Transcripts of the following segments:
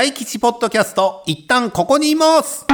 大吉ポッドキャスト、一旦ここにいます。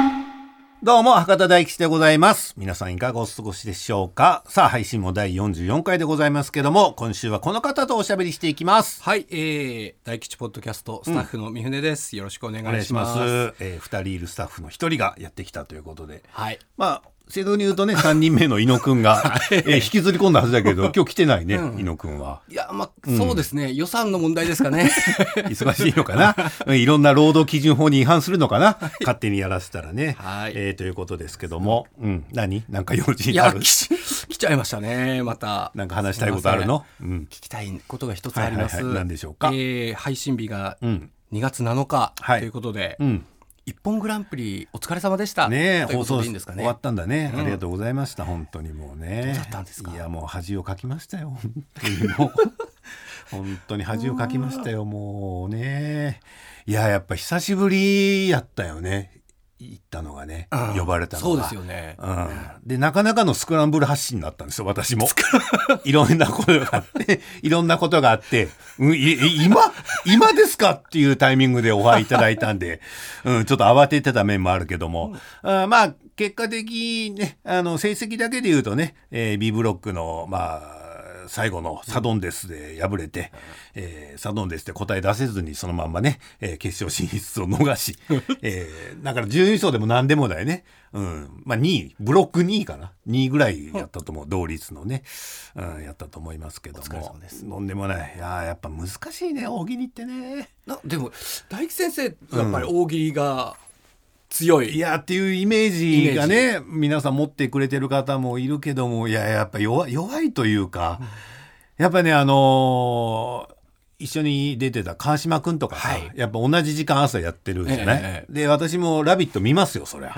どうも、博多大吉でございます。皆さんいかがお過ごしでしょうか？さあ、配信も第44回でございますけども、今週はこの方とおしゃべりしていきます。はい、えー、大吉ポッドキャストスタッフの三船です。よろしくお願お願いしま。いしますす。えー二人いるスタッフの一人がやってきたということで。はい。まあ、正道に言うとね、三人目の伊野くんが、えー引きずり込んだはずだけど、今日来てないね、伊野くんは。いや、まあ、そうですね、予算の問題ですかね。忙しいのかな？うんいろんな労働基準法に違反するのかな？勝手にやらせたらね。はい。えーということですけども、うん、何？なんか用事ある？来来ちゃいましたね、また。なんか話したいことあるの？うん。聞きたいことが一つあります。はいはいはい。何でしょうか？えー配信日がうん。2月7日はい。ということで、うん。一本グランプリお疲れ様でした。ね放送でいいんですかね。終わったんだね、うんありがとうございました。本当にもうね。どうだったんですか？いや、もう恥をかきましたよ。本当にもう。本当に恥をかきましたよ、もうね。いや、やっぱ久しぶりやったよね。行ったのがね、うん呼ばれたのが。そうですよね。うん、でなかなかのスクランブル発信だったんですよ私も。いろんなことがあって いろんなことがあって、うん、今今ですかっていうタイミングでお会いいただいたんで、うん、ちょっと慌ててた面もあるけども、あまあ結果的にねあの成績だけで言うとね、えー B ブロックのまあ最後のサドンデスで敗れて、えーサドンデスで答え出せずにそのまんまね、えー決勝進出を逃し、えーだから準優勝でも何でもだよね。うん。まあ2位、ブロック2位かな。2位ぐらいやったと思う。同率のね。うん、やったと思いますけども様です。とんでもない。いやーやっぱ難しいね、大喜利ってね。なでも、大吉先生、やっぱり大喜利が強い。いやっていうイメージがね皆さん持ってくれてる方もいるけどもいややっぱ弱弱いというか、やっぱねあのー一緒に出てた川島君とかさ、はい。やっぱ同じ時間朝やってるじゃない、ええで私も「ラビット!」見ますよそりゃ、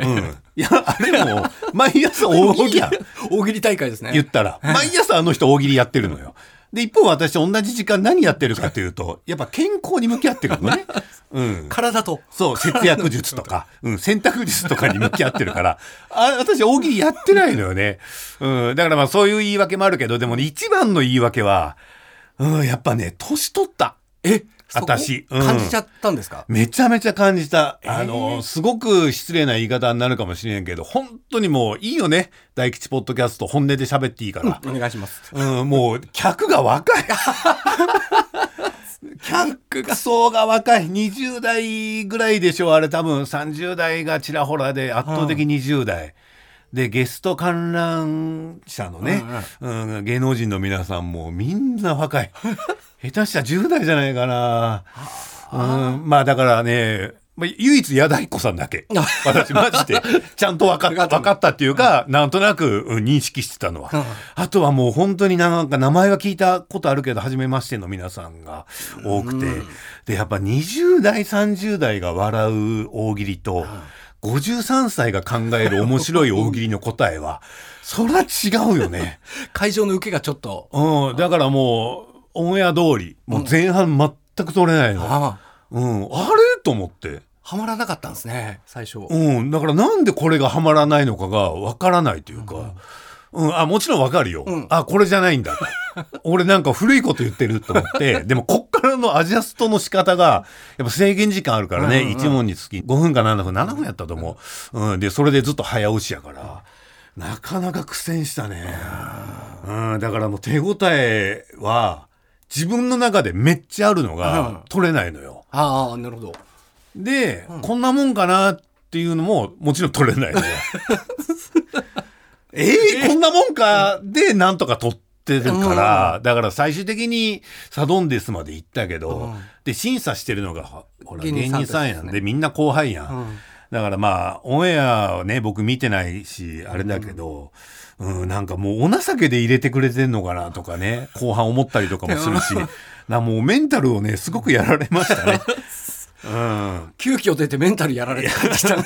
うん、いやあれも 毎朝大喜利やん。大喜利大会ですね。言ったら。毎朝あの人大喜利やってるのよで一方私同じ時間何やってるかというとやっぱ健康に向き合ってるのね、うん、体と。そう、節約術とか、うん、洗濯術とかに向き合ってるから、あ私、大喜利やってないのよね。うん、だからまあ、そういう言い訳もあるけど、でもね、一番の言い訳は、うん、やっぱね、年取った。え私うん感じちゃったんですか、めちゃめちゃ感じた。あえの、ーすごく失礼な言い方になるかもしれんけど、本当にもういいよね。大吉ポッドキャスト、本音で喋っていいから。お願いします。うん、もう、客が若い。客層が若い。20代ぐらいでしょ、あれ多分30代がちらほらで圧倒的20代。で、ゲスト観覧者のね、うん芸能人の皆さんもみんな若い。下手したら10代じゃないかな。うん、まあだからね、まあ、唯一矢田彦さんだけ。私マジで、ちゃんと分かった、分かったっていうか、なんとなくうん認識してたのは。あとはもう本当になんか名前は聞いたことあるけど、初めましての皆さんが多くて。で、やっぱ20代、30代が笑う大喜利と、53歳が考える面白い大喜利の答えは、そりゃ違うよね。会場の受けがちょっと。うん、だからもう、オンエア通り、もう前半全く取れないの。ああうん、あれ？と思って。はまらなかったんですね、最初。うん、だからなんでこれがはまらないのかがわからないというか、うん、あ、もちろんわかるよ。うんあ、これじゃないんだ。俺なんか古いこと言ってると思って、でもこっからのアジャストの仕方が、やっぱ制限時間あるからね、うんうん1問につき5分か7分、7分やったと思う。うん、で、それでずっと早押しやから、なかなか苦戦したね。うん、だからもう手応えは、自分の中でめっちゃあるのうんが取れないのよ。ああ、なるほど。で、こんなもんかなっていうのももちろん取れないのよ。えー、こんなもんかでなんとか取ってるから、だから最終的にサドンデスまで行ったけど、うん。で審査してるのがほら芸芸人さんやんですね。でみんな後輩やん、うん。だからまあオンエアはね僕見てないしあれだけど、うんなんかもうお情けで入れてくれてんのかなとかね後半思ったりとかもするし なもうメンタルをねすごくやられましたね。うん、急遽出てメンタルやられてた。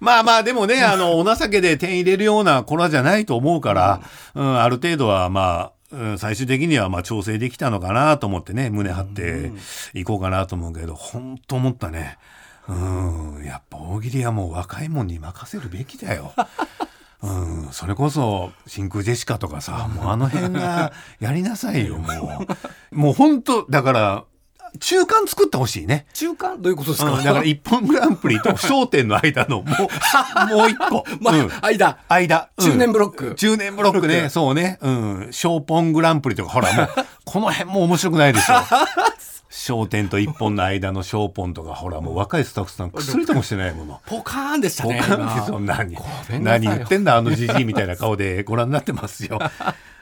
まあまあでもね、あの、お情けで点入れるような子らじゃないと思うから、うん、ある程度はまあ、うん最終的にはまあ調整できたのかなと思ってね、胸張っていこうかなと思うけど、本当思ったね。うん、やっぱ大喜利はもう若いもんに任せるべきだよ。うん、それこそ真空ジェシカとかさ、もうあの辺がやりなさいよ、もう。もう本当だから、中間作ってほしいね。中間？どういうことですか、うん、だから一本グランプリと笑点の間のもう、もう一個。まあ、うん間。間。うん中年ブロック中年ブロックね。そうね。うん。ショーポングランプリとか、ほらもう、この辺も面白くないでしょ。笑点と一本の間のショーポンとか、ほらもう若いスタッフさん薬ともしてないもの。ポカーンでしたポね。カンってそんなにめんなさい何言ってんだあのじじいみたいな顔でご覧になってますよ、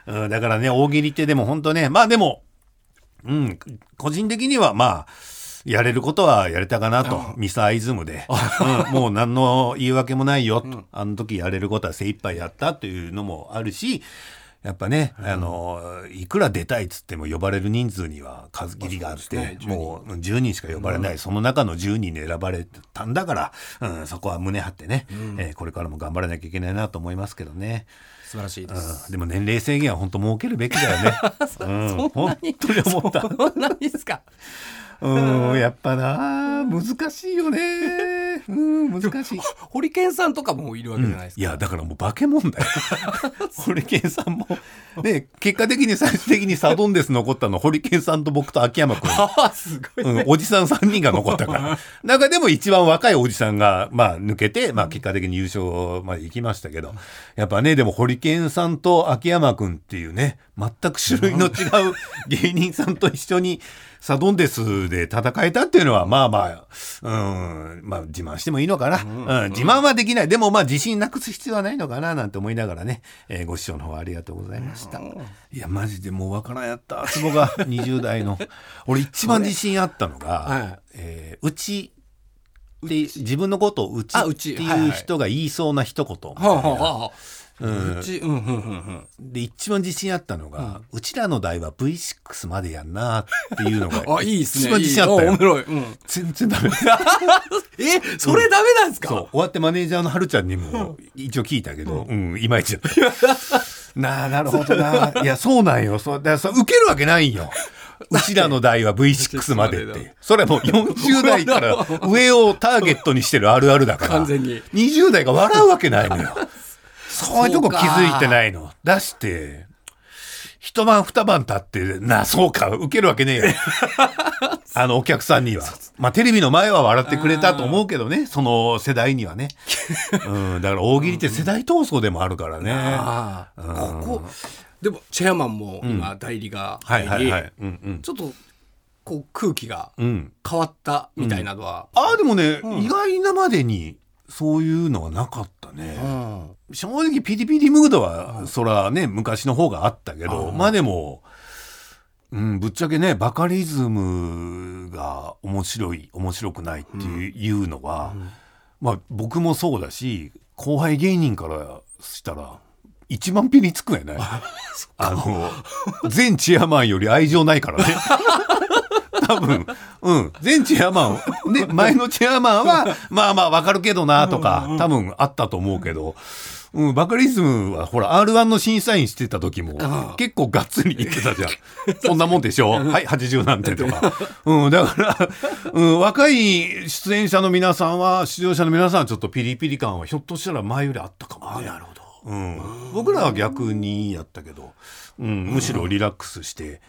うん、だからね大喜利ってでも本当ねまあでもうん。個人的にはまあやれることはやれたかなと、ミサイズムで、うん。もう何の言い訳もないよ。と、あの時やれることは精一杯やったというのもあるし、やっぱね、あの、いくら出たいっつっても呼ばれる人数には数切りがあって、ねもう10人しか呼ばれない、その中の10人に選ばれたんだから、うん、そこは胸張ってね、えーこれからも頑張らなきゃいけないなと思いますけどね。素晴らしいです。うん、でも年齢制限は本当設けるべきだよね。うん、本当に思った。そんなにですか？うん、やっぱな難しいよね。うん、難しい。ホリケンさんとかもいるわけじゃないですか。いやだからもう化け物だよ。ホリケンさんもね結果的に最終的にサドンデス残ったのホリケンさんと僕と秋山君。ああ、すごい。うん、おじさん3人が残ったから。中でも一番若いおじさんが、まあ、抜けて、まあ、結果的に優勝まで行きましたけど、やっぱね、でも、ホリケンさんと秋山くんっていうね、全く種類の違う芸人さんと一緒に、サドンデスで戦えたっていうのは、まあまあ、うん、まあ、自慢してもいいのかな。うん、自慢はできない。でも、まあ、自信なくす必要はないのかな、なんて思いながらね、えーご視聴の方ありがとうございました。いや、マジでもうわからんやった。ツボが20代の。俺一番自信あったのが、はいえーうちって自分のことをうちっていう人が言いそうな一言みたいはあ、なうんうち、うん、うん、うん、うん。で一番自信あったのが、うちらの代は V6 までやんなっていうのが あ、いいですね。一番自信あったよいいお面白い。うん。全然ダメ え、それダメなんですか、そう終わってマネージャーのはるちゃんにも一応聞いたけど、うん、いまいちだった。なあなるほどな。いやそうなんよ。そうだからそう受けるわけないんよ。うちらの代は V6 までって。それはもう40代から上をターゲットにしてるあるあるだから。完全に20代が笑うわけないのよ。そういうとこ気づいてないの。出して、一晩二晩経って、なあ、そうか、受けるわけねえよ。あの、お客さんには。まあ、テレビの前は笑ってくれたと思うけどね、その世代にはね。うん、だから大喜利って世代闘争でもあるからね。ああ、ここ、でも、チェアマンも今、代理がは入り、いはいはい。うんうん。ちょっと、こう、空気がうん。変わったみたいなのは、ああ、でもね、意外なまでに、そういうのはなかったね。うん正直ピリピリムードは、そらね昔の方があったけど、まあでも、うん、ぶっちゃけねバカリズムが面白い面白くないっていう,、のは、まあ僕もそうだし後輩芸人からしたら一番ピリつくやないあの全チェアマンより愛情ないからね。多分、うん。全チェアマン、ね、前のチェアマンは、まあまあわかるけどなとか、多分あったと思うけど、うん、バカリズムはほら R1 の審査員してた時も結構がっつり言ってたじゃん。そんなもんでしょ？はい、80なんてとか。うん、だから、うん、若い出演者の皆さんは、出場者の皆さんはちょっとピリピリ感はひょっとしたら前よりあったかもね。なるほど。うん、僕らは逆にやったけど、うん、むしろリラックスして、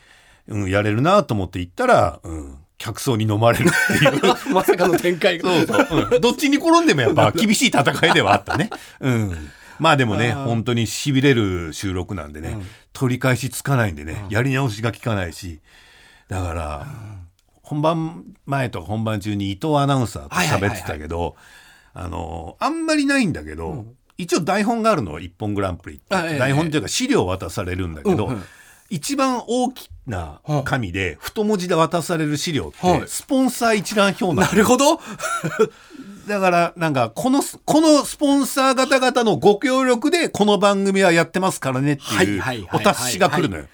うん、やれるなと思って行ったら、うん、客層に飲まれるっていう。まさかの展開が。そうそう、うん。どっちに転んでもやっぱ厳しい戦いではあったね。うん。まあでもね、本当に痺れる収録なんでね、取り返しつかないんでね、やり直しが効かないし、だから、本番前とか本番中に伊藤アナウンサーと喋ってたけど、あの、あんまりないんだけど、一応台本があるの、一本グランプリって。台本っていうか資料を渡されるんだけど、うんうん。一番大きな紙で太文字で渡される資料って、はい。スポンサー一覧表なのなるほど。だから、なんか、この、このスポンサー方々のご協力で、この番組はやってますからねっていうお達しが来るのよ。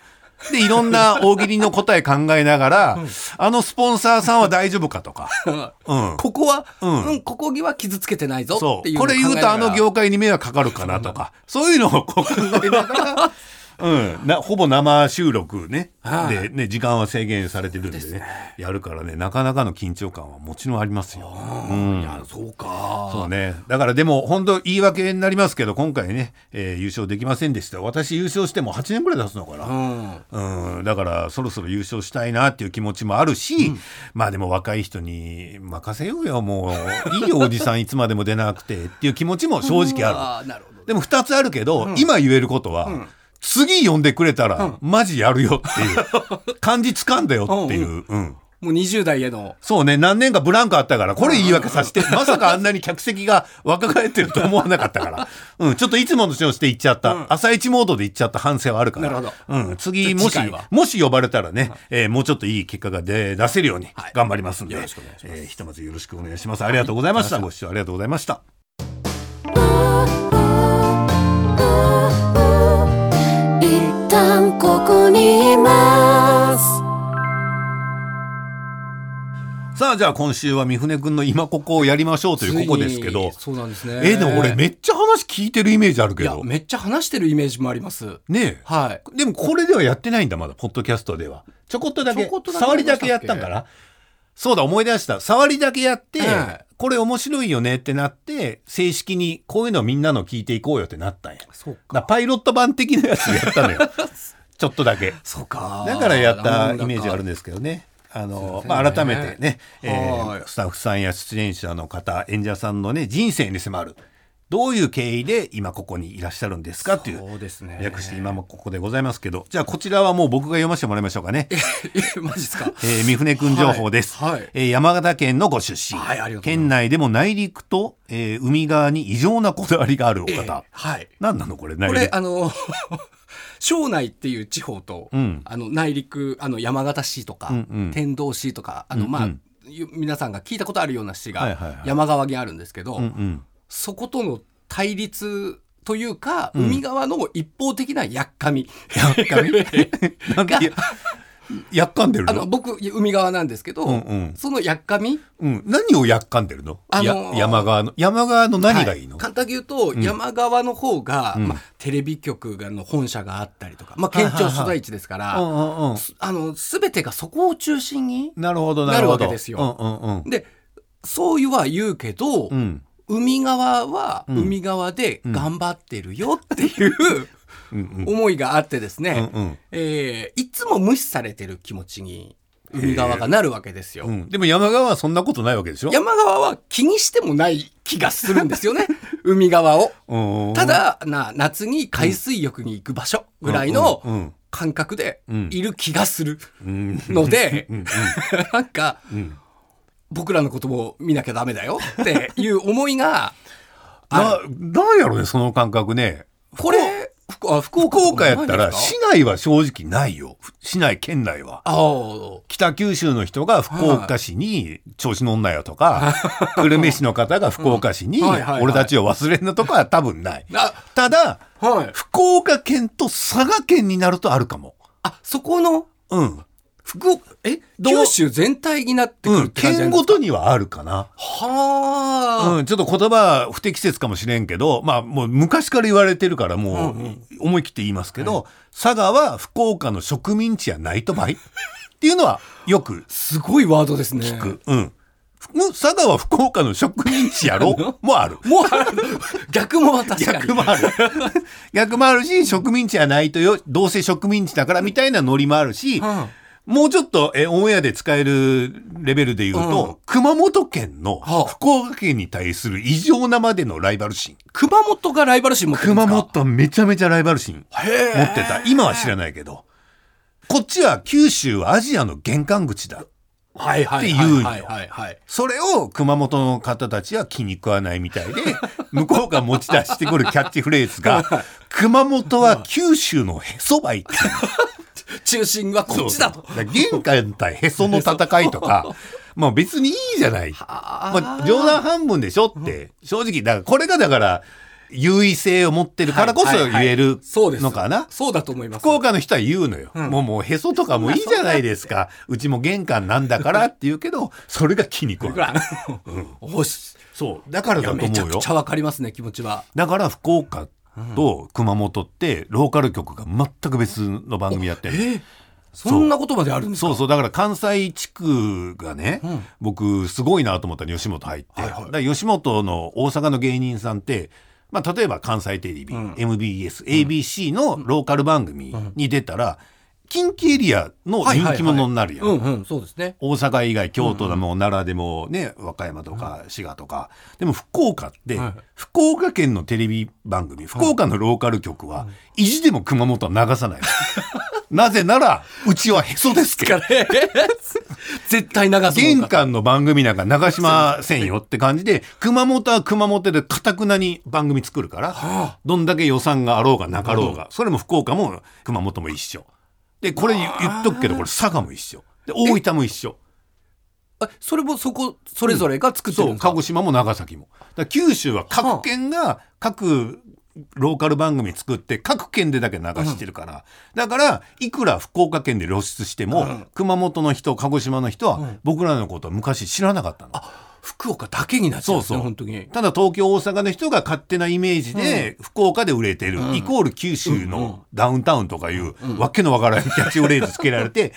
で、いろんな大喜利の答え考えながら、あのスポンサーさんは大丈夫かとか。うん。ここは、ううんん、ここには傷つけてないぞ。っていうこれ言うとあの業業界に迷惑かかるかなとか、そういうのをこう考えながら、うん、なほぼ生収録ね、はい。でね時間は制限されてるんでね。ですね。やるからねなかなかの緊張感はもちろんありますよ。うん。いやそうか。そうね。だからでも本当言い訳になりますけど今回ね、えー優勝できませんでした。私優勝しても8年ぐらい経つのかうな。ん。うん、だからそろそろ優勝したいなっていう気持ちもあるし、まあでも若い人に任せようよもう。いいよおじさんいつまでも出なくてっていう気持ちも正直ある。あーなるほど。でも2つあるけど、今言えることは、次呼んでくれたら、マジやるよっていう 感じ掴んだよっていう。うんもう20代への。そうね、何年かブランクあったから、これ言い訳させて、まさかあんなに客席が若返ってると思わなかったから、うん、ちょっといつもの調子で行っちゃった、朝一モードで行っちゃった反省はあるから、なるほどうん、次、もしもし呼ばれたらね、えーもうちょっといい結果が出出せるようにはい。頑張りますんで、よろしくお願いします。えーひとまずよろしくお願いします。ありがとうございました。ご視聴ありがとうございました。一旦ここにいます。さあ、じゃあ今週は三船くんの今ここをやりましょうというここですけど。そうなんですね。えーでも俺めっちゃ話聞いてるイメージあるけいやど、めっちゃ話してるイメージもあります。ねえ。はい。でもこれではやってないんだまだ。ポッドキャストでは。ちょこっとだけ。ちょこっとだけ？触りだけやったんかな？そうだ思い出した。触りだけやって、ええこれ面白いよねってなって正式にこういうのみんなの聞いていこうよってなったんや。そうか。らパイロット版的なやつやったのよ。ちょっとだけ。そうか。だからやったイメージあるんですけどね。あの、まあ、改めてね、えはい。ースタッフさんや出演者の方、演者さんのね、人生に迫る。どういう経緯で今ここにいらっしゃるんですかっていう。そうですね略して今もここでございますけど。じゃあこちらはもう僕が読ませてもらいましょうかね。えマジですか？えー、三船くん情報です、はいはいえー山形県のご出身。はいありがとうございます県内でも内陸と、えー海側に異常なこだわりがあるおええ方。はい何なのこれ内こ陸。れあの 庄内っていう地方と、うんあの内陸あの山形市とか、うんうん天童市とかあの、うんうんまあゆ皆さんが聞いたことあるような市がはいはいはい山側にあるんですけど、うんうん。そことの対立というか、海側の一方的なやっかみ。やっかみ？なややっかんでるの？あの僕海側なんですけど、うんうん。そのやっかみ？うん、何をやっかんでるの、あのーや山側の？山側の何がいいの、は簡単に言うと、山側の方が、ん。まあ、テレビ局がの本社があったりとか、まあ、県庁所在地ですから、うんうんうん。あの全てがそこを中心になるほどなるほど。なるわけですよ。うんうんうん。でそういうは言うけど、うん海側はん。海側で頑張ってるよっていう、うんうん。思いがあってですね、うんうん。えーいつも無視されてる気持ちに海側がなるわけですよ。うん。でも山側はそんなことないわけでしょ？山側は気にしてもない気がするんですよね。海側を。うんただな夏に海水浴に行く場所ぐらいの感覚でうん。いる気がするうん。ので、うん。なんかうん僕らのことも見なきゃダメだよっていう思いが ななんやろねその感覚ね。これ福あ福岡やったら市か？内は正直ないよ。市内県内は。北九州の人が福岡市に調子乗んなよとか、久留米市の方が福岡市に俺たちを忘れんなとかは多分ない。あただ、はい。福岡県と佐賀県になるとあるかも。あそこのうん。福岡え九州全体になってくうん。るって感じな県ごんですか、とにはあるかな。はあ、うん。ちょっと言葉不適切かもしれんけど、まあもう昔から言われてるからもう思い切って言いますけど、佐賀は福岡の植民地やないとばい？っていうのはよくすごいワードですね聞く。うん。ふ佐賀は福岡の植民地やろ？もある。もうある 逆も確かに逆もある。逆もあるし、植民地はないとよ、どうせ植民地だからみたいなノリもあるし、うんもうちょっとえオンエアで使えるレベルで言うと、うん熊本県のはあ福岡県に対する異常なまでのライバル心。熊本がライバル心持ってるんです熊か本めちゃめちゃライバル心へ持ってた。今は知らないけど。こっちは九州はアジアの玄関口だ。はいはいって言うはいはいはいそれを熊本の方たちは気に食わないみたいで、向こうが持ち出してくるキャッチフレーズが、熊本は九州のへそばいっていう中心はこっちだと玄関対へその戦いとか、まあ別にいいじゃない。あまあ冗談半分でしょって、正直、だからこれがだから、優位性を持ってるからこそはいはいはい言えるそうですのかな？そうだと思います福岡の人は言うのよ。んもうもうへそとかもいいじゃないですか。うちも玄関なんだからって言うけど、それが気に食わほない。ら、おしそう。だからだと思うよめちゃくち。ゃわかりますね気持ちはだから福岡と熊本ってローカル局が全く別の番組やってるえーそんなことまであるんですか？そうそう。だから関西地区がね、うん。僕すごいなと思ったら吉本入って、はいはい。吉本の大阪の芸人さんって、まあ、例えば関西テレビ、うん。MBS、ABC のローカル番組に出たら、近畿エリアの人気者になるやん。うんうんそうですね。大阪以外京都でも奈良でもね和歌山とか滋賀とか。でも福岡ってはい福岡県のテレビ番組福岡のローカル局は意地でも熊本は流さない。なぜならうちはへそですけど。絶対流す玄関の番組なんか流しませんよって感じで熊本は熊本でかたくなに番組作るからはどんだけ予算があろうがなかろうがそれも福岡も熊本も一緒でこれ言言っとくけどこれ佐賀も一緒。で大分も一緒。あそれもそこそれぞれが作ってるんそうですか、鹿児島も長崎も。だから九州は各県が各ローカル番組作って各県でだけ流してるから、だからいくら福岡県で露出しても、うん。熊本の人鹿児島の人は、うん。僕らのことは昔知らなかったの。福岡だけになっちゃうんですねそうそう。本当に。ただ東京大阪の人が勝手なイメージで福岡で売れてる、うん。イコール九州のダウンタウンとかいう、わけのわからないキャッチフレーズつけられて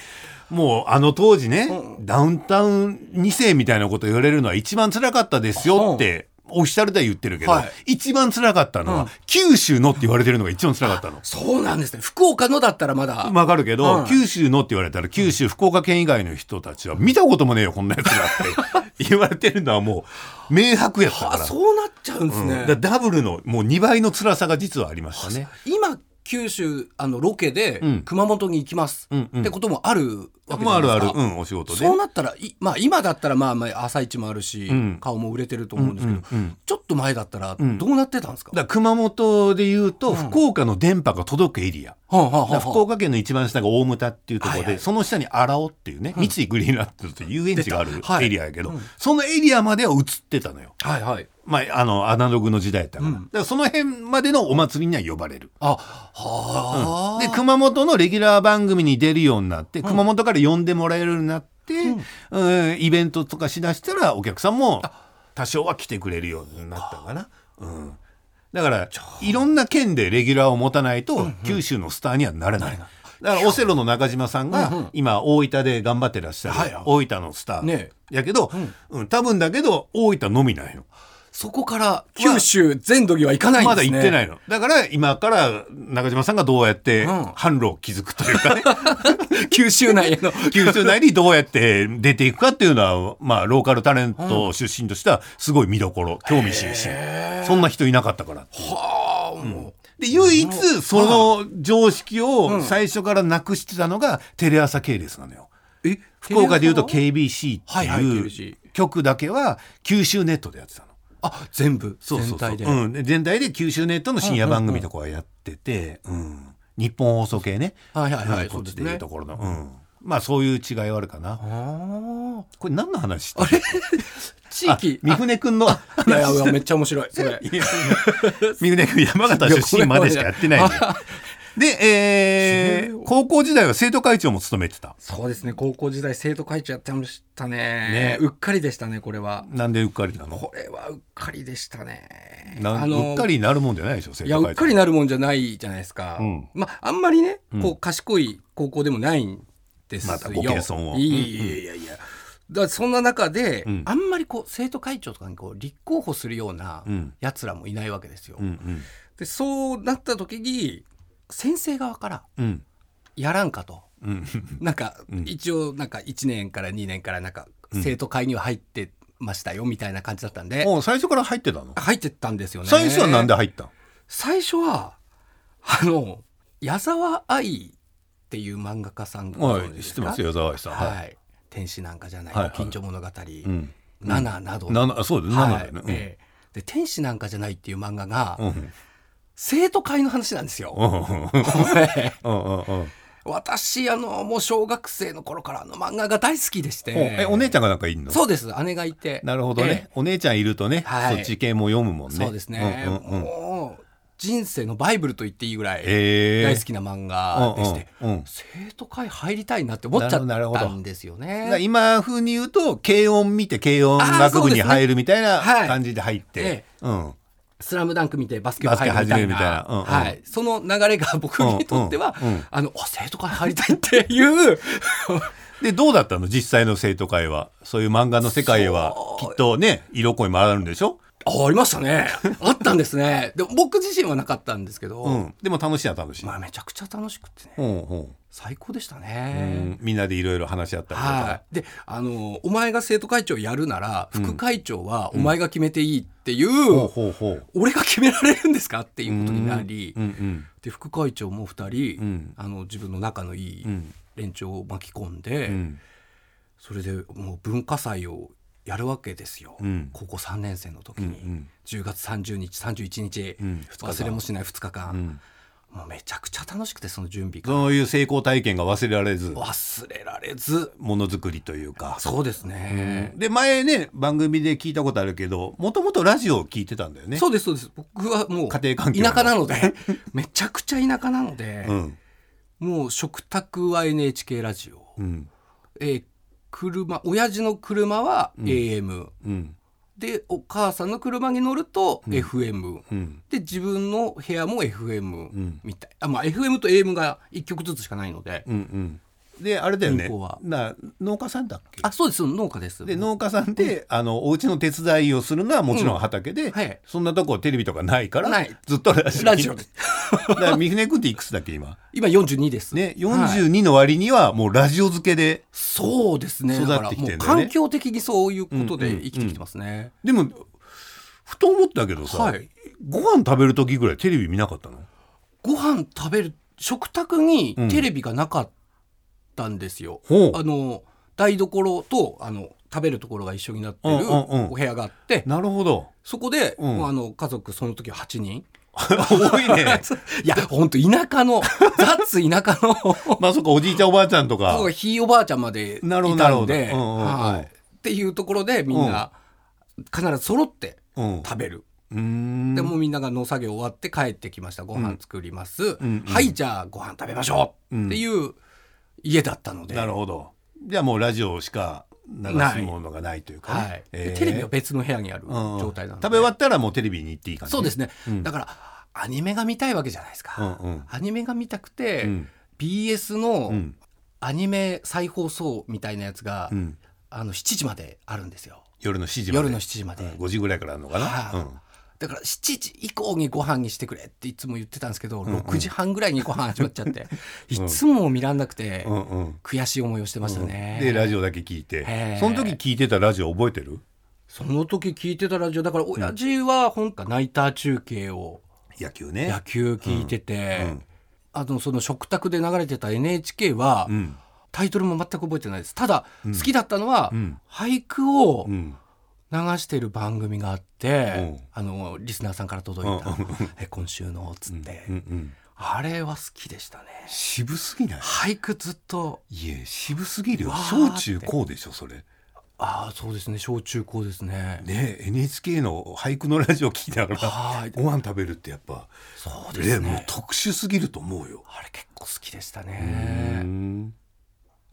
もうあの当時ね、ダウンタウン2世みたいなこと言われるのは一番辛かったですよって、オフィシャルでは言ってるけど、はい。一番辛かったのは、うん。九州のって言われてるのが一番辛かったの。そうなんですね。福岡のだったらまだ。わかるけど、うん。九州のって言われたら九州福岡県以外の人たちは見たこともねえよこんなやつだって 言われてるのはもう明白やったかあら。そうなっちゃうんですね、うん。だダブルのもう2倍の辛さが実はありましたね。今九州あのロケでうん。熊本に行きます、うんうんってこともあるわけじもうあるある、ゃないですか、うん、お仕事で。そうなったらい、まあ、今だったらまあまあ朝市もあるし、うん。顔も売れてると思うんですけど、うんうんうん。ちょっと前だったらん。どうなってたんですか、だから熊本で言うと、ん。福岡の電波が届くエリア。福岡県の一番下が大牟田っていうところで、はいはい。その下に荒尾っていうね、三井グリーンランドという遊園地があるエリアやけど、うん。そのエリアまでは映ってたのよ。はいはい。まあ、あの、アナログの時代やったから。うん。だからその辺までのお祭りには呼ばれる。あはあ、で、熊本のレギュラー番組に出るようになって、熊本から呼んでもらえるようになって、うんイベントとかしだしたら、お客さんも多少は来てくれるようになったかな。うん。だから、いろんな県でレギュラーを持たないと、九州のスターにはなれない。だから、オセロの中島さんがん、今、大分で頑張ってらっしゃる大分のスター。ねやけど、うん、多分だけど、大分のみなんよ。そこから九州全土には行かないんまですね。だ行ってないの。だから今から中島さんがどうやってうん。販路を築くというかね、九州内への。九州内にどうやって出ていくかっていうのは、まあローカルタレント出身としてはすごい見どころ、興味津々。そんな人いなかったから。はあもう。で、唯一その常識を最初からなくしてたのがテレ朝系列なのよ。え？福岡でいうと KBC ってはいう曲だけは九州ネットでやってたの。あ全部。そうそうそう。全体で、うん、で全体で九州ネットの深夜番組とかはやってて、うん日本放送系ね、はいはいはいこっちでいうところの、うん、まあそういう違いはあるかな。あこれ何の話？してあれ？地域。三船君の。いやいやめっちゃ面白い。それ。三船君山形出身までしかやってない。で、えー、高校時代は生徒会長も務めてた。そうですね。高校時代生徒会長やってましたね。ね。うっかりでしたねこれは。なんでうっかりなの？これはうっかりでしたね。あのうっかりになるもんじゃないでしょ、生いや徒会長。うっかりなるもんじゃないじゃないですか、うん。まああんまりねうん。こう賢い高校でもないんですよ、またご謙遜を。いやいやいやいや。だそんな中で、うん。あんまりこう生徒会長とかにこう立候補するようなうん。やつらもいないわけですよ、うんうん。でそうなった時に先生側からうん。やらんかと。うん。なんかうん。一応なんか1年から2年からなんかうん。生徒会には入ってましたよみたいな感じだったんで、もう最初から入ってたの？入ってったんですよね。最初はなんで入ったん？最初はあの矢沢愛っていう漫画家さんごはい、存知ってますよ、矢沢愛さん。はい、天使なんかじゃない、はいはい。近所物語、うん。ナナなど、ななそうだよ、はい。なだよね。ええ。で天使なんかじゃないっていう漫画が、うん。うん。生徒会の話なんですよ。私あのもう小学生の頃からあの漫画が大好きでして、え、お姉ちゃんがなんかいんの？そうです。姉がいて。なるほどね。お姉ちゃんいるとね、はい。そっち系も読むもんね。そうですね。もう人生のバイブルと言っていいぐらいええ。大好きな漫画でして、生徒会入りたいなって思っちゃったんですよね。今風に言うと軽音見て軽音学部に入るみたいなはい。感じで入って、え。うん、スラムダンク見てバスケ部入るみたいな。バスケ始めるみたいな。うんうん。はい、その流れが僕にとっては、うんうん。うんあのあ生徒会入りたいっていう。でどうだったの？実際の生徒会は。そういう漫画の世界はきっとね色恋もあるんでしょ、あありましたね。あったんですね。でも僕自身はなかったんですけど、うん、でも楽しいは楽しい、まあ、めちゃくちゃ楽しくてね。うんうん最高でしたうね。ん、みんなでいろいろ話し合ったりとか、はい、であのお前が生徒会長やるなら副会長はお前が決めていいっていう、俺が決められるんですかっていうことになり、うんうんで副会長も2人、うん。あの自分の仲のいいうん。連中を巻き込んで、うん。それでもう文化祭をやるわけですよ、うん。高校3年生の時に、うんうん。10月30日31日、うん。二日間忘れもしない2日間、うんもうめちゃくちゃ楽しくてその準備が。そういう成功体験が忘れられず。忘れられず。ものづくりというか。そうですね、で前ね番組で聞いたことあるけどもともとラジオを聞いてたんだよね。そうですそうです。僕はもう家庭環境田舎なので めちゃくちゃ田舎なので、うん。もう食卓は NHK ラジオ、うん。えー車親父の車は AM、うんでお母さんの車に乗ると FM、うん。で自分の部屋も FM んみたい、あまあ FM と AM が1曲ずつしかないので、うんうんであれだよね。な農家さんだっけ？あそうです農家です。で農家さんで、あのお家の手伝いをするのはもちろん畑で、うんはい。そんなとこテレビとかないからない。ずっとラジオラジオで。だから三船君っていくつだっけ今？今42です。ねはい42の割にはもうラジオ漬けで、そうですね。育ってきてんだよね。環境的にそういうことで生きてきてますね、でもふと思ったけどさ、はい。ご飯食べる時ぐらいテレビ見なかったの？ご飯食べる食卓にうん。テレビがなかったんですよ、あの台所とあの食べるところが一緒になってるお部屋があって、なるほど。そこで、うん。あの家族その時は8人。多いね。いや本当田舎の雑田舎の。まあそっかおじいちゃんおばあちゃんとか。ひいおばあちゃんまでいたんで、うんうんうん。はい、っていうところでみんな必ず揃ってうん。食べる、でもうみんなが農作業終わって帰ってきました。ご飯作ります、はいじゃあご飯食べましょう。っていう家だったので、なるほど。じゃあもうラジオしか流すものがないというかね、はい。でえー。テレビは別の部屋にあるうん状態なので、食べ終わったらもうテレビに行っていい感じ。そうですね、うん。だからアニメが見たいわけじゃないですか、うんうん。アニメが見たくて、うん。BS のうん。アニメ再放送みたいなやつが、うん。あの7時まであるんですよ。夜の7時まで。夜の7時まで、うん。5時ぐらいからあるのかな、はい。うんだから7時以降にご飯にしてくれっていつも言ってたんですけど、6時半ぐらいにご飯始まっちゃって、いつも見らんなくて、うんうん。悔しい思いをしてましたね、でラジオだけ聞いて。その時聞いてたラジオ覚えてる？その時聞いてたラジオだから親父は本当ナイター中継を野球ね。野球聞いてて、うん。うん。あのその食卓で流れてた NHK は、うん。タイトルも全く覚えてないです。ただ、好きだったのは、うん。俳句をうん流してる番組があって、うん。あのリスナーさんから届いたうん「え今週の」っつって、うんうんあれは好きでしたね。渋すぎない？俳句ずっと。いえ渋すぎるよ。小中高でしょそれ。ああそうですね。小中高ですね。ね NHK の俳句のラジオ聞きながらはい。ご飯食べるってやっぱそうですね。もうね特殊すぎると思うよ。あれ結構好きでしたうねん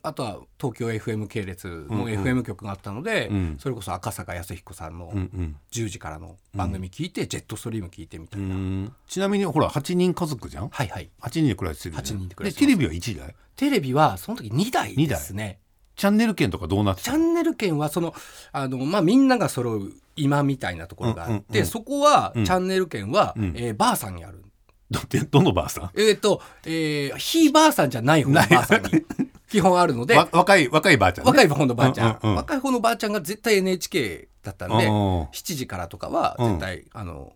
あとは東京 FM 系列のうんうん。FM 局があったので、うん。それこそ赤坂康彦さんのうんうん。10時からの番組聞いて、ジェットストリーム聞いてみたいな、うん。ちなみにほら8人家族じゃん？はいはい。8人で暮らしてるじゃん。8人で暮らしてテレビは1台？テレビはその時2台ですね。チャンネル権とかどうなってたチャンネル権はそのあの、まあ、みんなが揃う今みたいなところがあって、うんうんうん。そこは、うん。チャンネル権は、うん。えーばあさんにある。どってどのばあさん？えっ、と、えー、ひいばあさんじゃない方のばあさんに基本あるのでわ若い若いばあちゃんね。若い方のばあちゃん、うんうんうん。若い方のばあちゃんが絶対 NHK だったんで、うん7時からとかは絶対、あの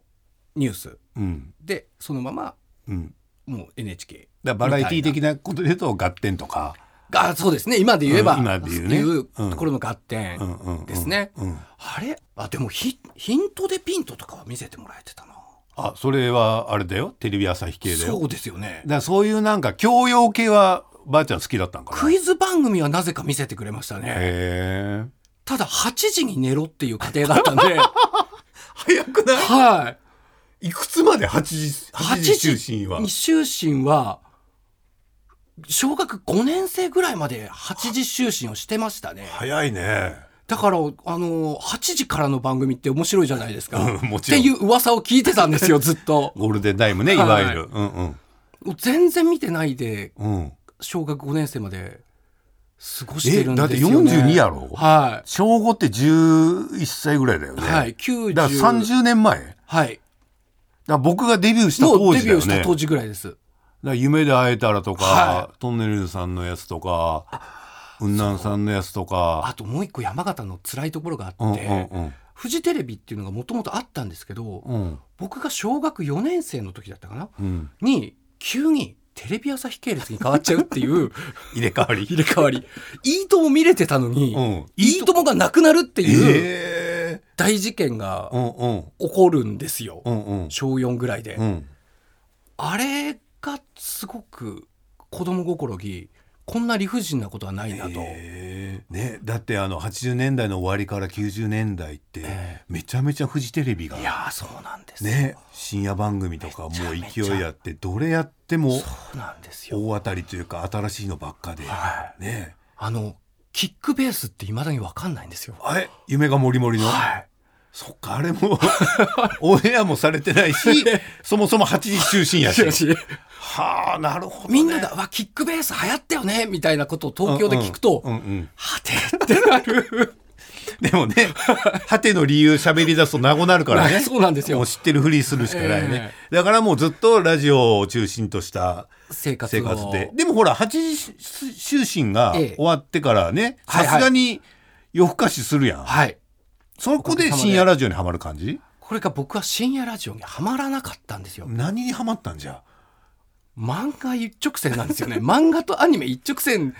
ニュース。うん。でそのままうん。もう NHK だバラエティみたい的なことで言うと合点とか。ながそうですね。今で言えば、うん今で言うね。いううん。ところの合点、うんうんうんですね。うん。あれ？あでもヒヒントでピントとかは見せてもらえてたな。あそれはあれだよ。テレビ朝日系だよそうですよね。だそういうなんか教養系はばあちゃん好きだったんかな？クイズ番組はなぜか見せてくれましたね。ただ8時に寝ろっていう家庭だったんで。早くない？はい。いくつまで？8時8 8時時就寝は。に就寝は小学5年生ぐらいまで8時就寝をしてましたね。早いね。だからあの8時からの番組って面白いじゃないですか、うんもっちろん。ていう噂を聞いてたんですよずっと。ゴールデンタイムねいわゆる、うんうん。全然見てないでうん小学5年生まで過ごしてるんえだってですよ、ね、42やろ？は小5って11歳ぐらいだよね、いはい90だから30年前？はい。ら僕がデビューした当時だよね。ビューした当時ぐらいです。だ夢で会えたらとか、はトンネルズさんのやつとか雲南さんのやつとあかともう一個山形の辛いところがあって、うんうんうん。フジテレビっていうのがもともとあったんですけど、うん。僕が小学4年生の時だったかな？うん。に急にテレビ朝日系列に変わっちゃうっていう 入れ替わり。入れ替わり。いいとも見れてたのに、うん。いいともがなくなるっていうえ。大事件が起こるんですよ、うんうん。小4ぐらいで、うん。あれがすごく子供心にこんな理不尽なことはないなと、えー。ね、だってあの80年代の終わりから90年代ってえめちゃめちゃフジテレビがいやーそうなんですよ、ね深夜番組とかもう勢いあってどれやってもそうなんですよ。大当たりというか新しいのばっかではね。あのキックベースっていまだに分かんないんですよ。あれ？夢がもりもりの、はいそっかあれも オンエアもされてないし そもそも8時中心やし。はあなるほど、ね、みんなが「わキックベース流行ったよね」みたいなことを東京で聞くと「うんうんうんうん。はて」ってなる。でもね果ての理由喋り出すとなごなるからね。そうなんですよ。もう知ってるふりするしかないね、だからもうずっとラジオを中心とした生活で。でもほら8時就寝がええ。終わってからねさすがに夜更かしするやん、はいそこで深夜ラジオにはまる感じ？これが僕は深夜ラジオにはまらなかったんですよ。何にはまったんじゃ？漫画一直線なんですよね。漫画とアニメ一直線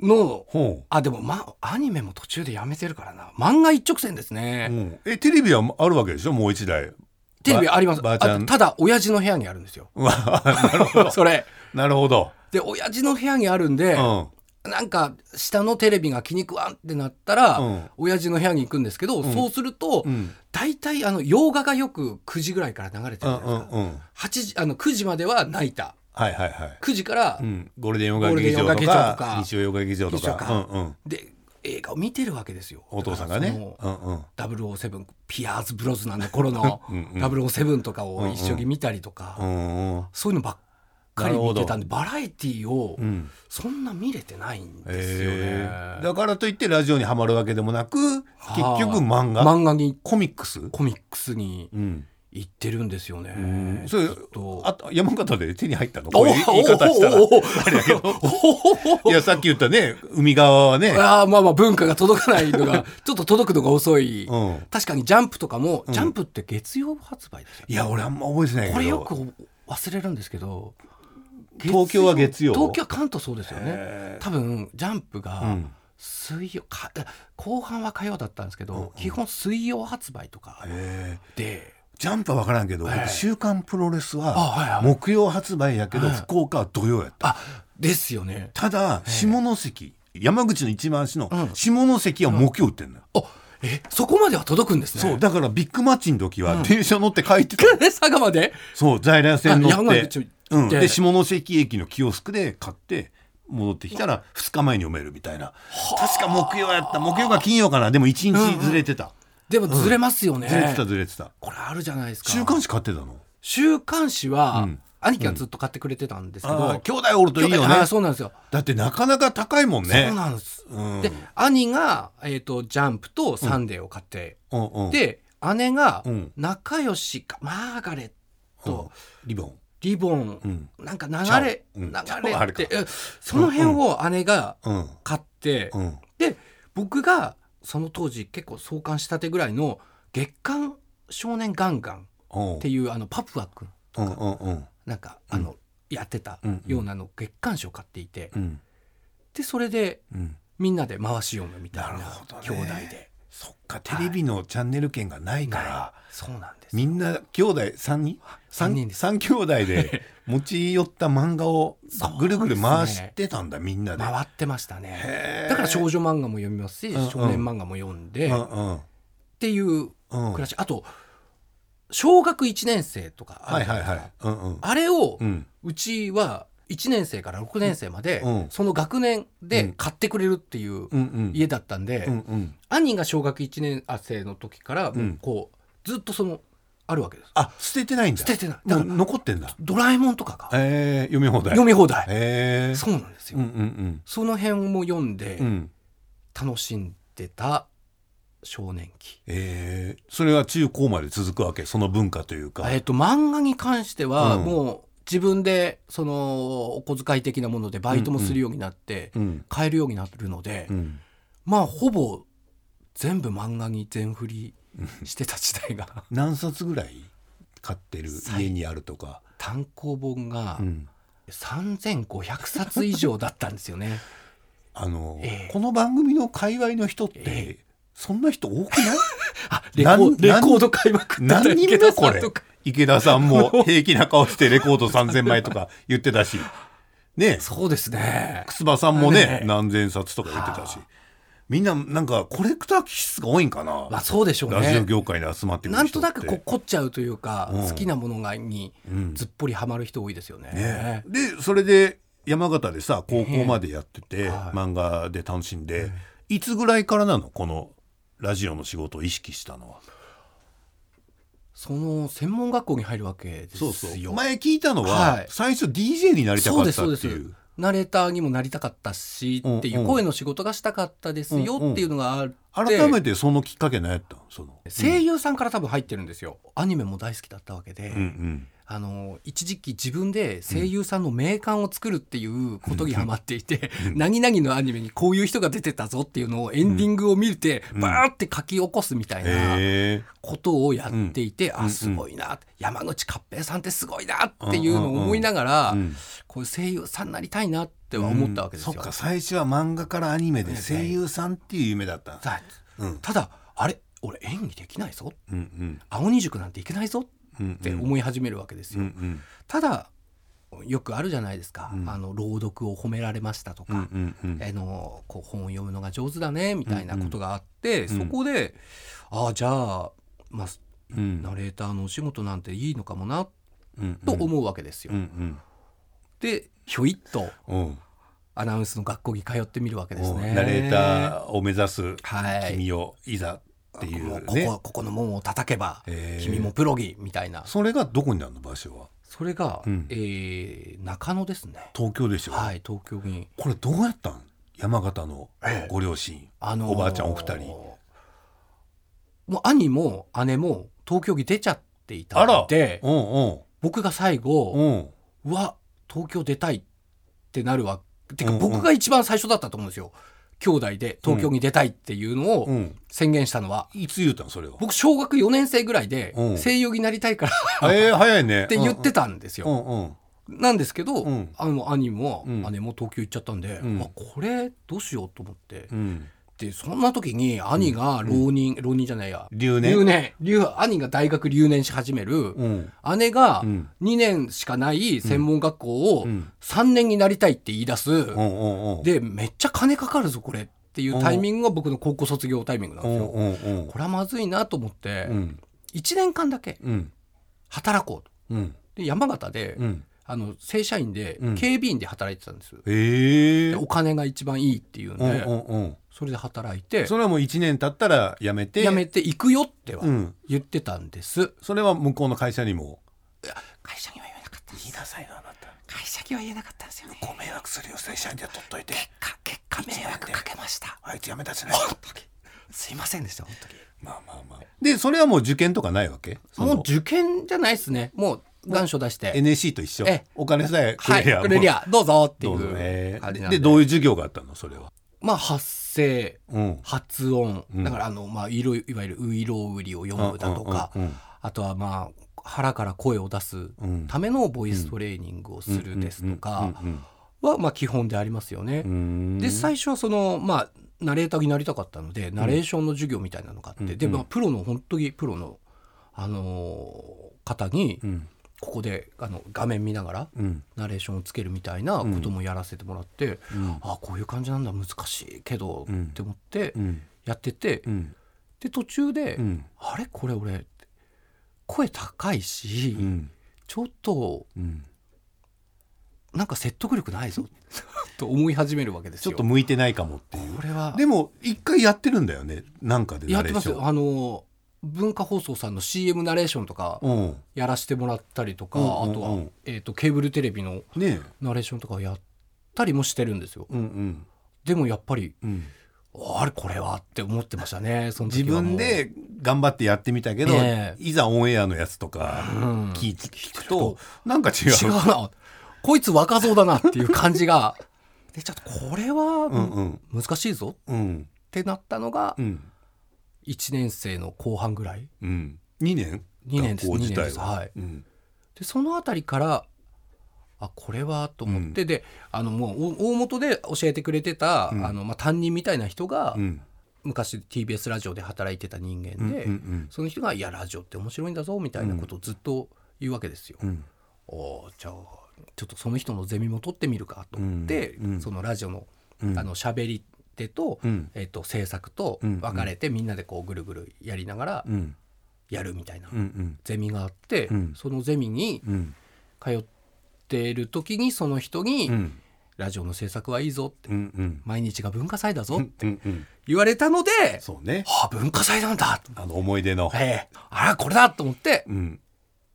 のあでも、ま、アニメも途中でやめてるからな。漫画一直線ですね、う。んえテレビはあるわけでしょ？もう一台。テレビあります。ばばあちゃん。あただ親父の部屋にあるんですよ。なるほど。それ。なるほど、で親父の部屋にあるんで、うんなんか下のテレビが気に食わんってなったら、うん。親父の部屋に行くんですけど、そうすると、うん。大体あの洋画がよく9時ぐらいから流れてうるじゃないですか、んうんうん。8時あの9時までは泣いた。はいはいはい、9時から、うん、ゴールデン洋画劇場とかか日曜洋画劇場とか。か。うんうん。で映画を見てるわけですよ。お父さんがね。うんうん。007ピアーズ・ブロズなんで頃のうんうん。007とかを一緒に見たりとか、うんうんそういうのばっかり見てたんでなバラエティーをうん。そんな見れてないんですよね、え。ーだからといってラジオにはまるわけでもなく結はあ。局漫画？漫画に。コミックス？コミックスにうん。行ってるんですよね。うん。それあ山形で手に入ったの？こういう言い方したら。あれやけどいやさっき言ったね海側はねああまあまあ文化が届かないのがちょっと届くのが遅い、うん確かにジャンプとかも、ジャンプって月曜発売ですよいや俺あんま覚えてないけどこれよく忘れるんですけど東京は月曜。東京は関東そうですよね。多分ジャンプがうん。水曜か後半は火曜だったんですけど、基本水曜発売とかえー。で。ジャンプは分からんけど、はい。週刊プロレスあは木曜発売やけど、はい。福岡は土曜やった、あですよね。ただ下関山口の一番足のうん。下関は木曜売ってんのよ、あえそこまでは届くんですね。そうだからビッグマッチの時は電車乗って帰ってた、え 佐賀まで？そう在来線乗あってうん、でで下関駅のキオスクで買って戻ってきたら2日前に読めるみたいな。確か木曜やった。木曜か金曜かな。でも1日ずれてた、でもずれますよね、ずれてたずれてた。これあるじゃないですか。週刊誌買ってたの？週刊誌は、うん。兄貴がずっと買ってくれてたんですけど、あー兄弟おるといいよね。そうなんですよ、だってなかなか高いもんね。そうなんです、うん。で兄が、えー、とジャンプとサンデーを買って、うん。うん。で姉がうん。仲良しかマーガレット、リボンリボン、うん。なんか流れ、う。ん。流れってえその辺を姉がうん。買って、うん。で僕がその当時結構創刊したてぐらいの「月刊少年ガンガン」うんっていうあのパプア君うんうんうん。なんかあの、やってたうんようなの月刊誌を買っていて、うん。でそれでうん。みんなで回し読むみたいな兄弟でそっかテレビのチャンネル権がないからそうなんですみんな兄弟三人？三人です。三兄弟で持ち寄った漫画をぐるぐる回してたんだみんなで。回ってましたね。だから少女漫画も読みますし、うんうん。少年漫画も読んで、うんっうん。ていううん。暮らし。あと小学1年生とかあはいるじゃないですか。はいはい。うんうん。あれをうん。うちは1年生から6年生まで、うん。その学年うん。で買ってくれるっていううんうん。家だったんで、うんうん。兄が小学1年生の時から、ん。こうずっとそのあるわけです。あ捨ててないんだ。捨ててない。だから残ってんだ。ドラえもんとかがえー、読み放題。読み放題、えー、そうなんですよ、うんうんその辺も読んでうん。うん楽しんでた少年期、えー、それは中高まで続くわけ？その文化というか。えっと漫画に関してはうん。もう自分でそのお小遣い的なものでバイトもするようになって、うん買えるようになるので、うん。まあほぼ全部漫画に全振りしてた時代が。何冊ぐらい買ってる？家にあるとか、単行本がうん。3500冊以上だったんですよね。あの、ええ。この番組の界隈の人って、えそんな人多くない？あレコレコード買いまくってた何人目これ？池田さんも平気な顔してレコード3000枚とか言ってたし。ね。そうですね。楠葉さんもねね。何千冊とか言ってたし。はみんななんかコレクター気質が多いんかな、まあそうでしょうラジオね。業界に集まってなんとなくこう凝っちゃうというか、うん。好きなものがにうん。ずっぽりハマる人多いですよね。ね、でそれで山形でさ高校までやってて、はい。漫画で楽しんで、いつぐらいからなの？このラジオの仕事を意識したのはその専門学校に入るわけですよ。そうそう。前聞いたのは、はい。最初 DJ になりたかったっていう。ナレーターにもなりたかったしっていう声の仕事がしたかったですよっていうのがあって、改めてそのきっかけ何やったの？その。声優さんから多分入ってるんですよ。アニメも大好きだったわけで、うんうんあの一時期自分で声優さんの名鑑を作るっていうことにハマっていて、何々のアニメにこういう人が出てたぞっていうのをエンディングを見て、バーって書き起こすみたいなへことをやっていて、うん。あすごいな。山口勝平さんってすごいなっていうのを思いながら、こう声優さんになりたいなっては思ったわけですよ。そっか最初は漫画からアニメで声優さんっていう夢だったんださうん。ただあれ俺演技できないぞ。うんうん。青二塾なんていけないぞ。うんって思い始めるわけですよ。うんうん。ただよくあるじゃないですか、うん。あの朗読を褒められましたとか、うんうんうん。あのこう本を読むのが上手だねみたいなことがあって、んそこで、ああじゃあ、まあ、うん。ナレーターのお仕事なんていいのかもなうんと思うわけですよ。うんでひょいっとうんう。んアナウンスの学校に通ってみるわけですね。ナレーターを目指すはい君をいざっていもううね。ここここの門を叩けば、君もプロギみたいな。それがどこになるの？場所は？それが、うん。えー中野ですね。東京でしょ、はい東京に。これどうやったん？山形のええ。ご両親、あのーおばあちゃんお二人。もう兄も姉も東京に出ちゃっていたのでうんうん。僕が最後、うわ東京出たいってなるわ。てかうんうん。僕が一番最初だったと思うんですよ兄弟で東京に出たいっていうのをうん。宣言したのは、いつ言うたんそれを僕小学4年生ぐらいでうん。声優になりたいから。えー、早いね。って言ってたんですよ。うん。うん。なんですけど、うん。あの兄もうん姉も東京行っちゃったんで、うん。あこれどうしようと思って、そんな時に兄が浪人、浪人じゃないや。留年？留年。留兄が大学留年し始める、うん。姉がうん。2年しかない専門学校をうん。3年になりたいって言い出す、でめっちゃ金かかるぞこれっていうタイミングが僕の高校卒業タイミングなんうですよ。これはまずいなと思って、うん。1年間だけうん。働こうと。うん。で山形で、うんあの正社員でうん。警備員で働いてたんです、ええ。でお金が一番いいっていうんで、うんうんうん。それで働いて。それはもう1年経ったら辞めて。辞めて行くよってはうん。言ってたんです、それは向こうの会社にも。会社には言えなかった言いなさいよあなた。会社には言えなかったんですよね。ご迷惑するよ正社員で取っといて。結果結果迷惑かけました。あいつ辞めたじゃない。本当に。すいませんでした本当に。まあまあまあ。でそれはもう受験とかないわけ？もう受験じゃないですね。もう願書出して、NSC と一緒。ええ。お金さえくはいれりゃくれりゃどうぞ。っていどう感じなんで。どういう授業があったの？それは。まあ発声うん。発音、うん。だからあの、まあ、いろいわゆる「ういろうり」を読むだとか、あとはまあ腹から声を出すうん。ためのボイストレーニングをするですとかうん。はまあ基本でありますよね。で最初はそのまあナレーターになりたかったのでナレーションの授業みたいなのがあって、うん。でまあプロの本当にプロの、あのー方にうんここであの画面見ながらうん。ナレーションをつけるみたいなこともやらせてもらって、うん。あこういう感じなんだ難しいけど、うん。って思ってうん。やってて、うん。で途中で、うん。あれこれ俺声高いし、うん。ちょっとうん。なんか説得力ないぞ と思い始めるわけですよ。ちょっと向いてないかもっていう。これは。でも一回やってるんだよねなんかでやってます。ナレーション。よあの文化放送さんの CM ナレーションとかうん。やらせてもらったりとか、うんうんうん。あとは、えー、とケーブルテレビのねナレーションとかやったりもしてるんですよ。うんうん。でもやっぱりうん。あれこれはって思ってましたね自分で頑張ってやってみたけど、ええ。いざオンエアのやつとかうん。聞い聞くとなんか違う。違うな。こいつ若造だなっていう感じが。でちょっとこれうんはうん。難しいぞうん。ってなったのがうん1年生の後半ぐらい？うん。2年？二年です。学年です。はい。うん。でその辺りからあこれはと思って、であのもうお大元で教えてくれてた、うん。あのまあ、担任みたいな人が、うん。昔 TBS ラジオで働いてた人間で、うんうんその人が「いやラジオって面白いんだぞ」みたいなことをずっと言うわけですよ。うん。おーじゃあちょっとその人のゼミも取ってみるかと思って、うんうん。そのラジオの,、うん。あの喋り手と,、うん。えっと制作とうん分かれて、みんなでこうぐるぐるやりながらうん。やるみたいなゼミがあって、うん。そのゼミにうん。通ってる時にその人に、うん。ラジオの制作はいいぞって毎日が文化祭だぞって言われたので、そうね。はあ文化祭なんだ。とあの思い出の。ええ。あらこれだと思ってうん。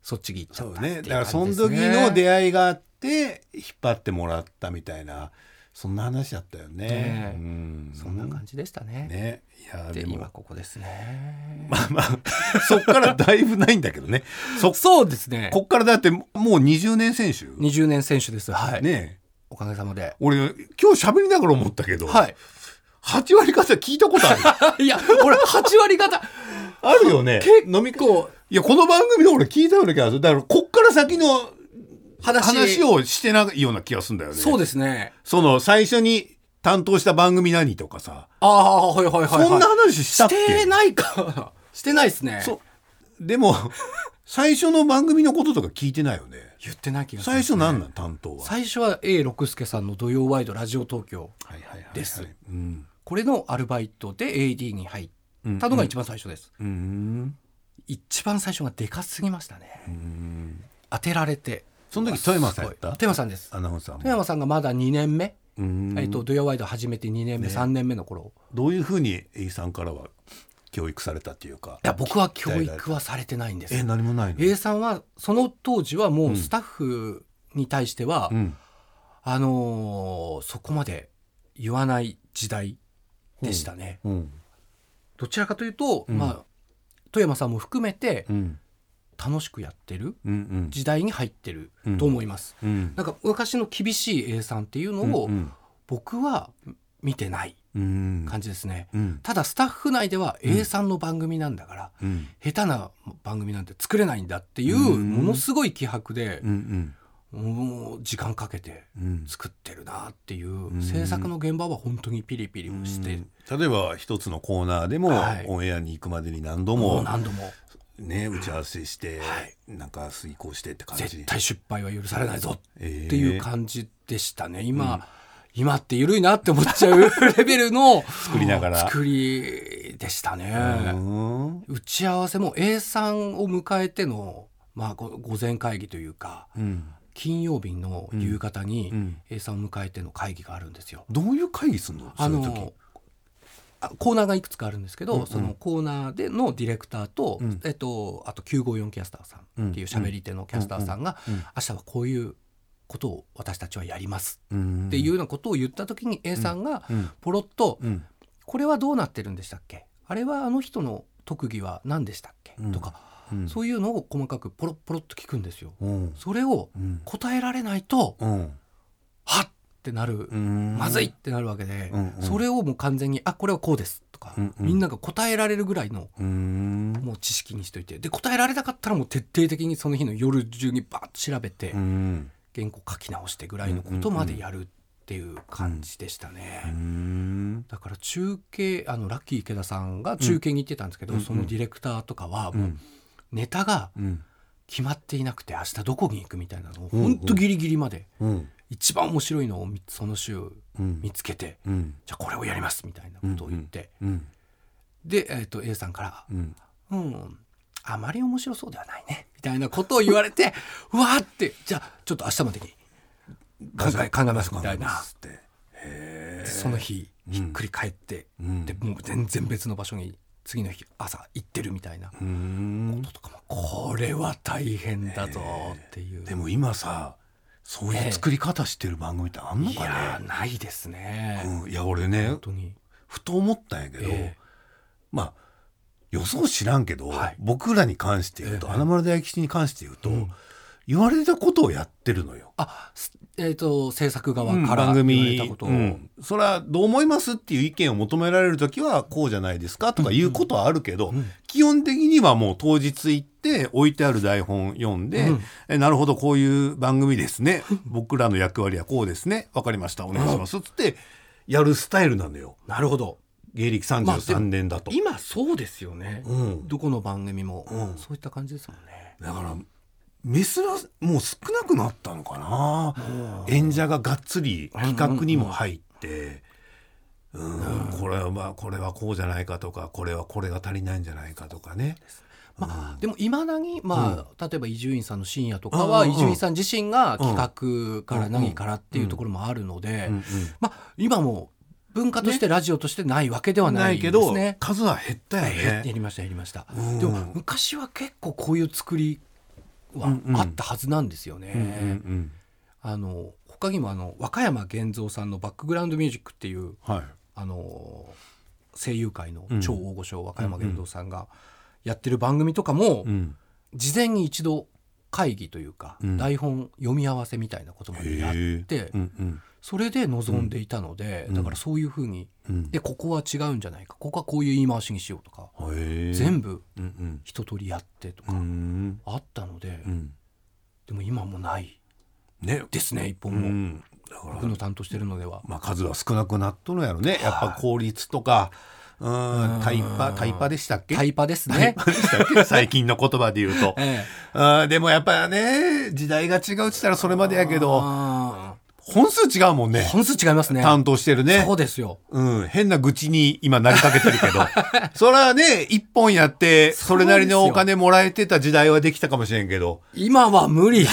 そっちに行っちゃったね。だからその時の出会いがあって引っ張ってもらったみたいなそんな話だったよねねえうんそんな感じでしたね。ねいやで今ここですね。まあまあ そっからだいぶないんだけどねそそうですね。こっからだってもう20年選手20年選手です。はい。ねえおかげさまで。俺今日喋りながら思ったけど、はい。8割方聞いたことある いや、俺8割方、あるよね飲みこう、いやこの番組で俺聞いたような気がするだからこっから先の話話をしてないような気がするんだよねそうですね。その最初に担当した番組何とかさ、ああ、はいはいはい、はい。そんな話したっしけてないか。してないですね。そうでも最初の番組のこととか聞いてないよね言ってない気がする、最初何なん担当は？最初は A 六輔さんの土曜ワイドラジオ東京。はいはいはいはいですうんこれのアルバイトで AD に入ったのが一番最初です。うん一番最初がでかすぎましたね。うん当てられて。その時富山さんやった？富山さんです。アナウンサーも。富山さんがまだ2年目、うん。えっと土曜ワイド始めて2年目、3年目の頃。どういうふうに A さんからは教育されたっていうかいや僕は教育はされてないんです。え何もないの？A さんはその当時はもうスタッフに対しては、うん。あのーそこまで言わない時代でしたね、うん。どちらかというと、うん。まあ富山さんも含めてうん楽しくやってるうんうん。時代に入ってると思います、うん。なんか昔の厳しい A さんっていうのをうん僕は見てないうん。感じですね、うん。ただスタッフ内では A さんの番組なんだから、うん。下手な番組なんて作れないんだっていううんものすごい気迫でう、んもう時間かけてうん。作ってるなっていう制作の現場は本当にピリピリして、例えば一つのコーナーでもはい。オンエアに行くまでに何度も何度もね打ち合わせしてはい。なんか遂行してって感じ。絶対失敗は許されないぞっっていう感じでしたね。今、今って緩いなって思っちゃう レベルの作りながら。作りでしたね。うん。打ち合わせも A さんを迎えての、まあ、ご午前会議というかうん。金曜日の夕方にうん。A さんを迎えての会議があるんですよ。どういう会議するの？あのあコーナーがいくつかあるんですけど、うんうん。そのコーナーでのディレクターと、うん。えっと、あと954キャスターさんっていう喋り手のキャスターさんが、うんうん明日はこういうことを私たちはやりますうんっていうようなことを言った時に A さんがうん。ポロッとうん「これはどうなってるんでしたっけ？あれはあの人の特技は何でしたっけ?うん。とかうん。そういうのを細かくポロッポロッと聞くんですよ。うん。それをうん。答えられないとうん。はっってなる。うん。まずいってなるわけで、うんうん。それをもう完全に「あこれはこうです」とか、うんうん。みんなが答えられるぐらいのうん。もう知識にしといてで答えられなかったらもう徹底的にその日の夜中にバーッと調べて、うん。原稿書き直してぐらいのことまでやるっていう感じでしたね。うん。だから中継あのラッキー池田さんが中継に行ってたんですけど、うんそのディレクターとかはうもうん。ネタがうん。決まっていなくて明日どこに行くみたいなのをうん。ほんとギリギリまでうん一番面白いのをみその週うん。見つけてうん。じゃあこれをやりますみたいなことを言って、うんで、えー、と A さんからうん「うんあまり面白そうではないね」みたいなことを言われて うわーってじゃあちょっと明日までに考え考えますみたいな。その日ひっくり返って、うん。でもう全然別の場所に次の日朝行ってるみたいなこととかもこれは大変だぞっていう。でも今さそういう作り方してる番組ってあんのかいやね、ないですね、うん、いや俺ね本当に。ふと思ったんやけど、ええ。まあ予想知らんけど、はい。僕らに関して言うと、ええ。花丸大吉に関して言うと、うん言われたことをやってるのよ。あすえっ、と制作側うんから番組言われたこと。を、うん。それはどう思いますっていう意見を求められる時はこうじゃないですかとかいうことはあるけど、ん。基本的にはもう当日行って置いてある台本読んで、うん。えなるほどこういう番組ですね。僕らの役割はこうですね。わかりました。お願いします。っつってやるスタイルなのよ。なるほど。芸歴まあでも33年だと。今そうですよね、うん。どこの番組も、うん。そういった感じですもんね。だから珍しもう少なくなったのかな？演者ががっつり企画にも入って、うん。これはまあこれはこうじゃないかとかこれはこれが足りないんじゃないかとかね。まあ、でもいまだに、まあ例えば伊集院さんの深夜とかうんうんうん。は伊集院さん自身が企画から何からっていうところもあるので、うんうんまあ今も文化としてラジオとしてないわけではなないいけどですね。数は減ったよね。やりましたやりました、うん。でも昔は結構こういう作りはうんうん。あったはずなんですよね。うんうんあの他にもあの和歌山源三さんの「バックグラウンドミュージック」っていうはい。あの声優界のうん。超大御所、和歌山源三さんがやってる番組とかも、うん。事前に一度会議というか、うん。台本読み合わせみたいなことまでやって、うんうん。それで臨んでいたので、うん。だからそういうふうに、うん。でここは違うんじゃないか。ここはこういう言い回しにしようとか、全部うんうん。一通りやってとうかん。あったので、うん。でも今もないね。ですね一う本も、ん。だから僕の担当してるのでは。まあ、数は少なくなっとるんやろね。やっぱ効率とか、うん、タイパタイパでしたっけ？タイパですね。最近の言葉で言うと。ええ。あーでもやっぱね時代が違うって言ったらそれまでやけど。あ本数違うもんね。ー本数違いますね。担当してるね。そうですよ。うん、変な愚痴に今なりかけてるけど。それはね一本やってそれなりのお金もらえてた時代はできたかもしれんけど。今は無理。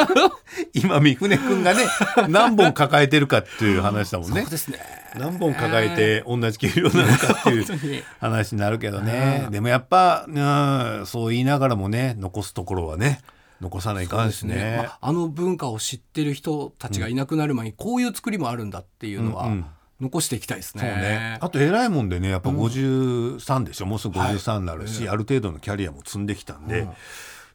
今三船君がね何本抱えてるかっていう話だもんね。そうですね。何本抱えて同じ給料なのかっていう話になるけどね。でもやっぱ、うん、そう言いながらもね残すところはね残さないかんしね。まあ、あの文化を知ってる人たちがいなくなる前にこういう作りもあるんだっていうのはうんうん。残していきたいですね。ね、あと偉いもんでねやっぱ53でしょ、もうすぐ53になるし、ある程度のキャリアも積んできたんで、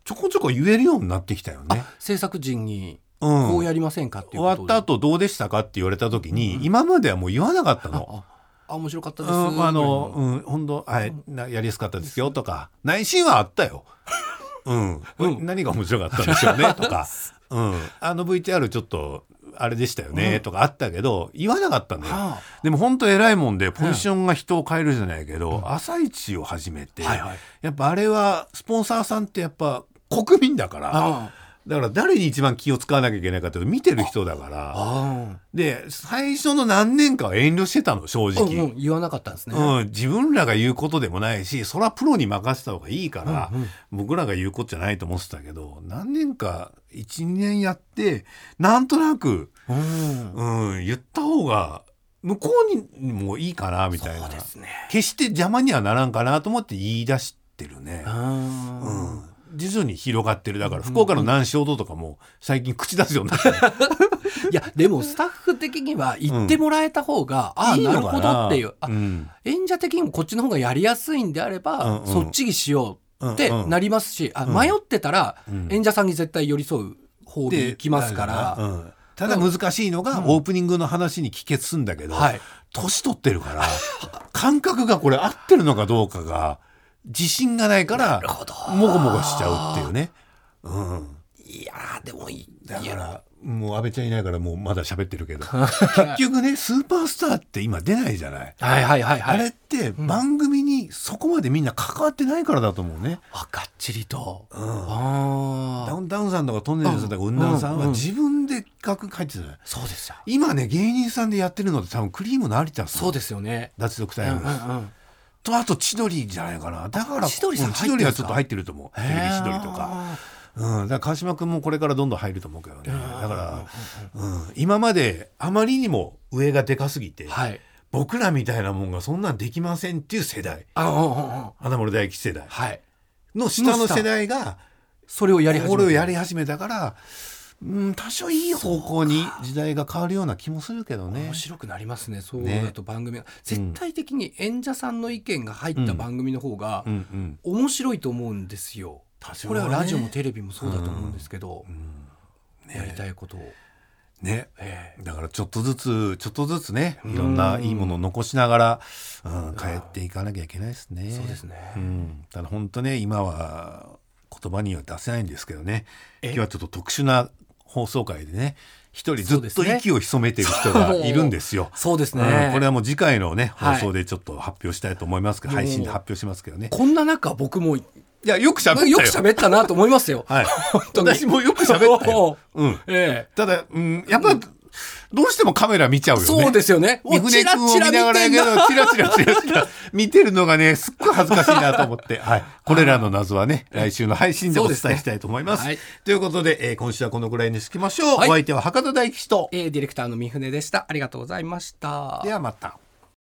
ちょこちょこ言えるようになってきたよね。制作陣にうん。こうやりませんかっていう終わった後どうでしたかって言われた時に、今まではもう言わなかったの。ああ面白かったです。うん、あの、うん、本当、はい、なやりやすかったですよとか、内心はあったよ。うん、何が面白かったんでしょうねとか、うん、あの VTR ちょっと。あれでしたよね、とかあったけど言わなかったのよ、はあ。でも本当偉いもんでポジションが人を変えるじゃないけど、朝一を始めて、はいはい。やっぱあれはスポンサーさんってやっぱ国民だからあだから誰に一番気を使わなきゃいけないかっていうと見てる人だから。あで最初の何年かは遠慮してたの正あ、直、うんうん、言わなかったんですね。うん、自分らが言うことでもないしそれはプロに任せた方がいいから、うんうん。僕らが言うことじゃないと思ってたけど何年か12年やってなんとなく、うん。うん、言った方が向こうにもいいかなみたいな。ね。決して邪魔にはならんかなと思って言い出してるね。あうん徐々に広がってる。だから福岡の南小堂とかも最近口出すようになった、ー いやでもスタッフ的には言ってもらえた方が、ああいいな。るほどっていう。あうん。演者的にもこっちの方がやりやすいんであれば、うんうんそっちにしようってうんうんなりますし、あ迷ってたら、うん。演者さんに絶対寄り添う方に行きますから、うん。ただ難しいのが、オープニングの話に帰結するんだけど、はい。年取ってるから感覚がこれ合ってるのかどうかが自信がないからもごもごしちゃうっていうね。うん。いやーでもいい。だからもう安倍ちゃんいないからもうまだ喋ってるけど。結局ねスーパースターって今出ないじゃない。はいはいはいはい。あれって番組にそこまでみんな関わってないからだと思うね。あがっちりと、うん。ああダウンタウンさんとかトンネルズさんとかウンナンさんうんうん。は自分で企画書いてたじゃない。そうですよ。今ね芸人さんでやってるのって多分クリームの有田さん。そうですよね。脱力うんうんタイム、うんとあと千鳥じゃないかな。だから千鳥さんうん千鳥はちょっと入ってると思う。テレビ千鳥とか、うん、だから川島君もこれからどんどん入ると思うけどね。だから、うん、今まであまりにも上がでかすぎて、はい。僕らみたいなもんがそんなんできませんっていう世代。花森大吉世代はい。の下の世代がそれをやり始めこれをやりり始めたから、うん、多少いい方向に時代が変わるような気もするけどね。面。白くなりますね。そうね。だと番組が、絶対的に演者さんの意見が入った番組の方がうんうん。面白いと思うんですよ、ね。これはラジオもテレビもそうだと思うんですけど、やりたいことを、ね。ええ。だからちょっとずつちょっとずつねいろんないいものを残しながら、うん、変えていかなきゃいけないですね。そうですね。うん、ただ本当ね今は言葉には出せないんですけどね。え？今日はちょっと特殊な放送回でね一人ずっと息を潜めてる人が いるんですよ。そうですね、うんこれはもう次回のねはい放送でちょっと発表したいと思いますけど、もう配信で発表しますけどね。こんな中僕もいやよく喋ったよ。よく喋ったなと思いますよ。はい。私もよく喋ったよ。うん。えただ、うん、やっぱ、どうしてもカメラ見ちゃうえ、よね。そうですよね。三船君を見ながらやけど、チラチラチラチラ見てるのがね、すっごい恥ずかしいなと思って、はい。これらの謎はね、来週の配信でお伝えしたいと思います。すねということで、えー今週はこのぐらいにしきましょう。はいお相手は博多大吉と。えーディレクターの三船でした。ありがとうございました。ではまた。